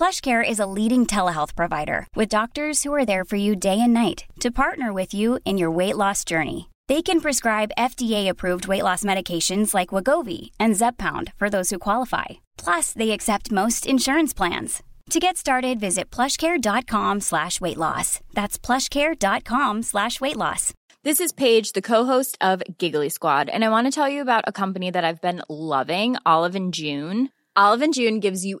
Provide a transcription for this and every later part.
PlushCare is a leading telehealth provider with doctors who are there for you day and night to partner with you in your weight loss journey. They can prescribe FDA-approved weight loss medications like Wagovi and Zepbound for those who qualify. Plus, they accept most insurance plans. To get started, visit plushcare.com slash weight loss. That's plushcare.com slash weight loss. This is Paige, the co-host of Giggly Squad, and I want to tell you about a company that I've been loving, Olive and June. Olive and June gives you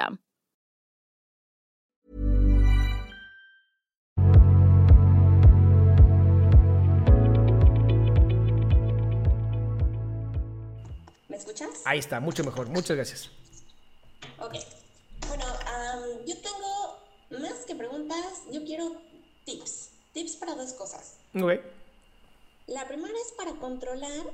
Escuchas? Ahí está, mucho mejor. Muchas gracias. Ok. Bueno, yo tengo más que preguntas, yo quiero tips. Tips para dos cosas. Ok. La primera es para controlar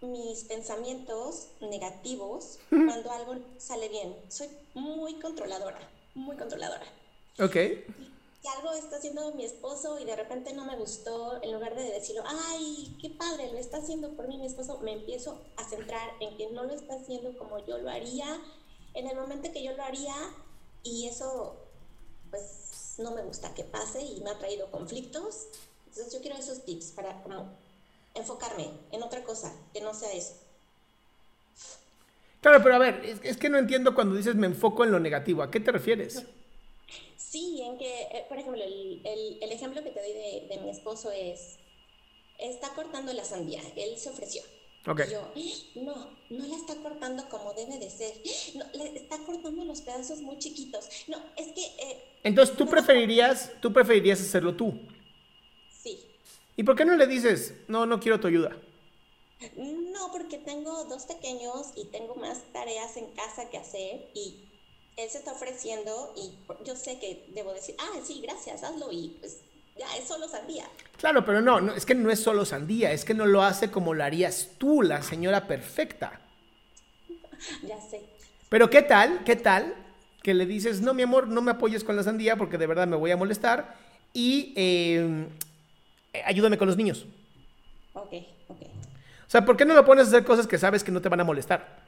mis pensamientos negativos cuando algo sale bien. Soy muy controladora, muy controladora. Ok. Si algo está haciendo mi esposo y de repente no me gustó, en lugar de decirlo, ay, qué padre, lo está haciendo por mí mi esposo, me empiezo a centrar en que no lo está haciendo como yo lo haría, en el momento que yo lo haría, y eso, pues, no me gusta que pase y me ha traído conflictos. Entonces yo quiero esos tips para como enfocarme en otra cosa, que no sea eso. Claro, pero a ver, es, es que no entiendo cuando dices me enfoco en lo negativo. ¿A qué te refieres? Sí, en que, eh, por ejemplo, el, el- el ejemplo que te doy de, de mi esposo es, está cortando la sandía, él se ofreció. Ok. Y yo, no, no la está cortando como debe de ser, no, le está cortando los pedazos muy chiquitos. No, es que, eh, Entonces tú preferirías, tú preferirías hacerlo tú. sí. ¿Y por qué no le dices, no, no quiero tu ayuda? No, porque tengo dos pequeños y tengo más tareas en casa que hacer y él se está ofreciendo y yo sé que debo decir, ah, sí, gracias, hazlo y pues ya, es solo sandía. Claro, pero no, no, es que no es solo sandía, es que no lo hace como lo harías tú, la señora perfecta. Ya sé. Pero ¿qué tal? ¿Qué tal? Que le dices, no, mi amor, no me apoyes con la sandía porque de verdad me voy a molestar y eh, eh, ayúdame con los niños. Ok, ok. O sea, ¿por qué no lo pones a hacer cosas que sabes que no te van a molestar?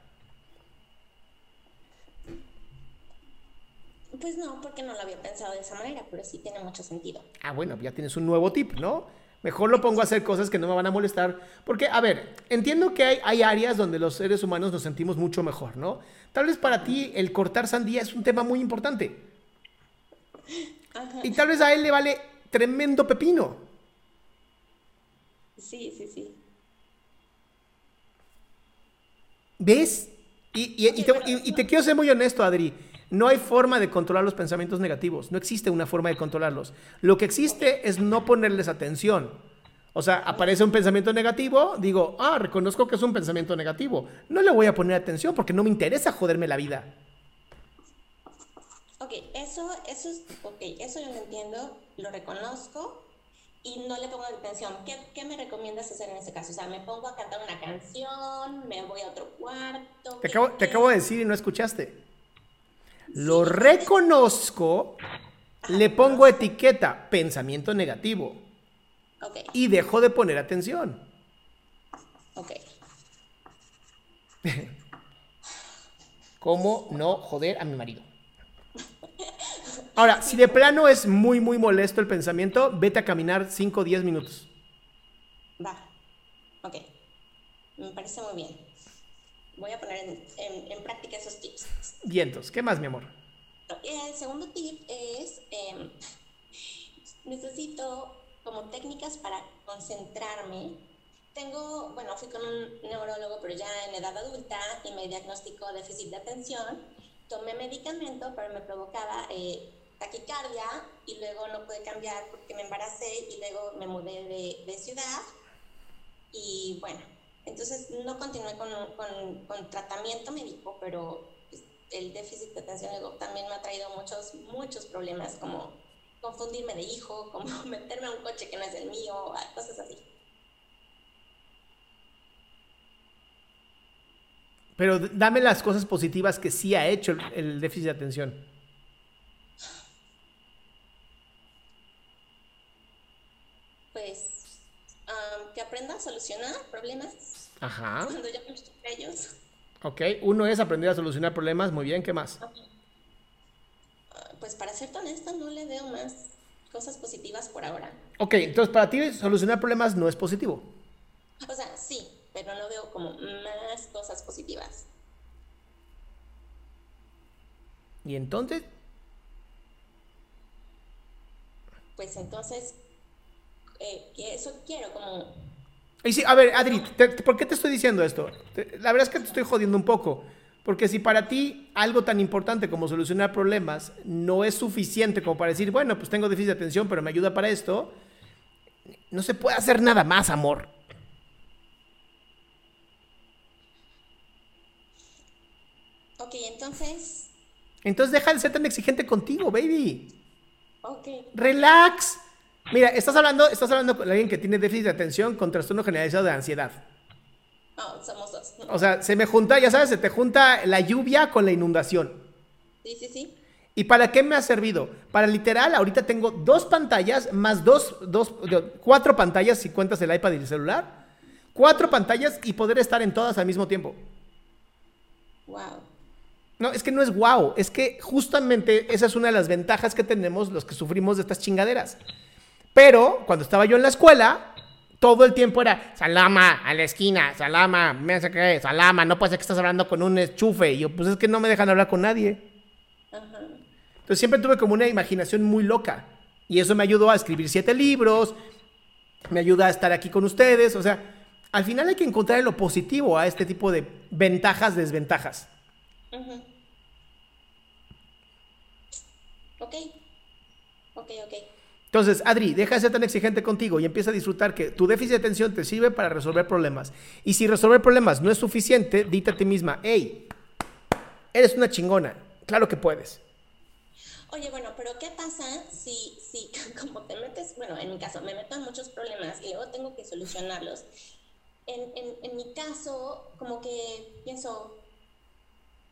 Pues no, porque no lo había pensado de esa manera, pero sí tiene mucho sentido. Ah, bueno, ya tienes un nuevo tip, ¿no? Mejor lo pongo a hacer cosas que no me van a molestar. Porque, a ver, entiendo que hay, hay áreas donde los seres humanos nos sentimos mucho mejor, ¿no? Tal vez para ti el cortar sandía es un tema muy importante. Y tal vez a él le vale tremendo pepino. Sí, sí, sí. ¿Ves? Y, y- y te, y- y te quiero ser muy honesto, Adri. No hay forma de controlar los pensamientos negativos. No existe una forma de controlarlos. Lo que existe es no ponerles atención. O sea, aparece un pensamiento negativo, digo, ah, reconozco que es un pensamiento negativo. No le voy a poner atención porque no me interesa joderme la vida. Ok, eso, eso es, ok, eso yo lo entiendo, lo reconozco y no le pongo atención. ¿Qué, qué me recomiendas hacer en ese caso? O sea, me pongo a cantar una canción, me voy a otro cuarto. Te ¿qué- acabo, te acabo de decir y no escuchaste. Lo reconozco, le pongo etiqueta pensamiento negativo Ok, y dejo de poner atención. ok. ¿Cómo no joder a mi marido? Ahora, si de plano es muy, muy molesto el pensamiento, vete a caminar 5 o 10 minutos. Va. Ok. Me parece muy bien. Voy a poner en, en- en práctica esos tips. Vientos. ¿Qué más, mi amor? El segundo tip es, em, necesito como técnicas para concentrarme. Tengo, bueno, fui con un neurólogo, pero ya en edad adulta y me diagnosticó déficit de atención. Tomé medicamento, pero me provocaba eh, taquicardia y luego no pude cambiar porque me embaracé y luego me mudé de, de ciudad. Y bueno, entonces no continué con, con, con tratamiento médico, pero pues, el déficit de atención también me ha traído muchos, muchos problemas como confundirme de hijo, como meterme a un coche que no es el mío, cosas así. Pero dame las cosas positivas que sí ha hecho el, déficit de atención. Pues que aprenda a solucionar problemas. Ajá. Cuando ya me ellos. Ok, uno es aprender a solucionar problemas, muy bien, ¿qué más? pues para ser honesta, no le veo más cosas positivas por ahora. Ok, entonces para ti solucionar problemas no es positivo. O sea, sí, pero no veo como más cosas positivas. ¿Y entonces? Pues entonces, eh, eso quiero como... Y sí, a ver, Adri, ¿por qué te estoy diciendo esto? La verdad es que te estoy jodiendo un poco. Porque si para ti algo tan importante como solucionar problemas no es suficiente como para decir, bueno, pues tengo déficit de atención, pero me ayuda para esto, no se puede hacer nada más, amor. Ok, entonces... Entonces deja de ser tan exigente contigo, baby. Ok. Relax. Mira, estás hablando, estás hablando con alguien que tiene déficit de atención con trastorno generalizado de ansiedad. Oh, somos dos. O sea, se me junta, ya sabes, se te junta la lluvia con la inundación. Sí, sí, sí. ¿Y para qué me ha servido? Para literal, ahorita tengo dos pantallas, más dos, dos, cuatro pantallas si cuentas el iPad y el celular. Cuatro pantallas y poder estar en todas al mismo tiempo. Wow. No, es que no es wow, es que justamente esa es una de las ventajas que tenemos los que sufrimos de estas chingaderas. Pero cuando estaba yo en la escuela, todo el tiempo era Salama a la esquina, Salama, me hace que Salama, no puede ser que estás hablando con un enchufe. Y yo, pues es que no me dejan hablar con nadie. Entonces siempre tuve como una imaginación muy loca. Y eso me ayudó a escribir siete libros, me ayuda a estar aquí con ustedes. O sea, al final hay que encontrar lo positivo a este tipo de ventajas, desventajas. Ok. Ok, ok. Entonces, Adri, deja de ser tan exigente contigo y empieza a disfrutar que tu déficit de atención te sirve para resolver problemas. Y si resolver problemas no es suficiente, dite a ti misma, hey, eres una chingona, claro que puedes. Oye, bueno, pero ¿qué pasa si, si como te metes, bueno, en mi caso, me meto en muchos problemas y luego tengo que solucionarlos? En, en, en mi caso, como que pienso,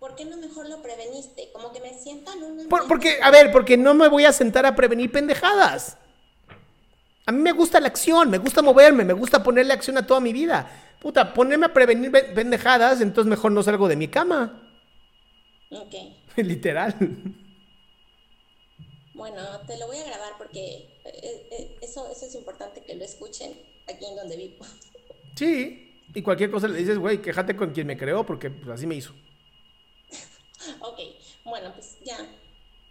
¿por qué no mejor lo preveniste? Como que me sientan un... porque, a ver, porque no me voy a sentar a prevenir pendejadas. A mí me gusta la acción, me gusta moverme, me gusta ponerle acción a toda mi vida. Puta, ponerme a prevenir pendejadas, entonces mejor no salgo de mi cama. Ok. Literal. Bueno, te lo voy a grabar porque eh, eh, eso, eso es importante que lo escuchen aquí en donde vivo. Sí, y cualquier cosa le dices, güey, quéjate con quien me creó porque pues, así me hizo. Ok, bueno, pues ya,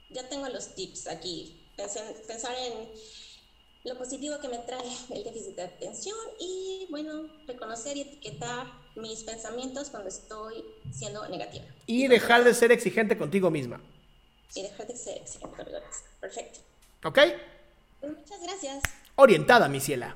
ya tengo los tips aquí. Pensar en lo positivo que me trae el déficit de atención y, bueno, reconocer y etiquetar mis pensamientos cuando estoy siendo negativa. Y dejar de ser exigente contigo misma. Y dejar de ser exigente contigo misma. Perfecto. ¿Ok? Pues muchas gracias. Orientada, mi ciela.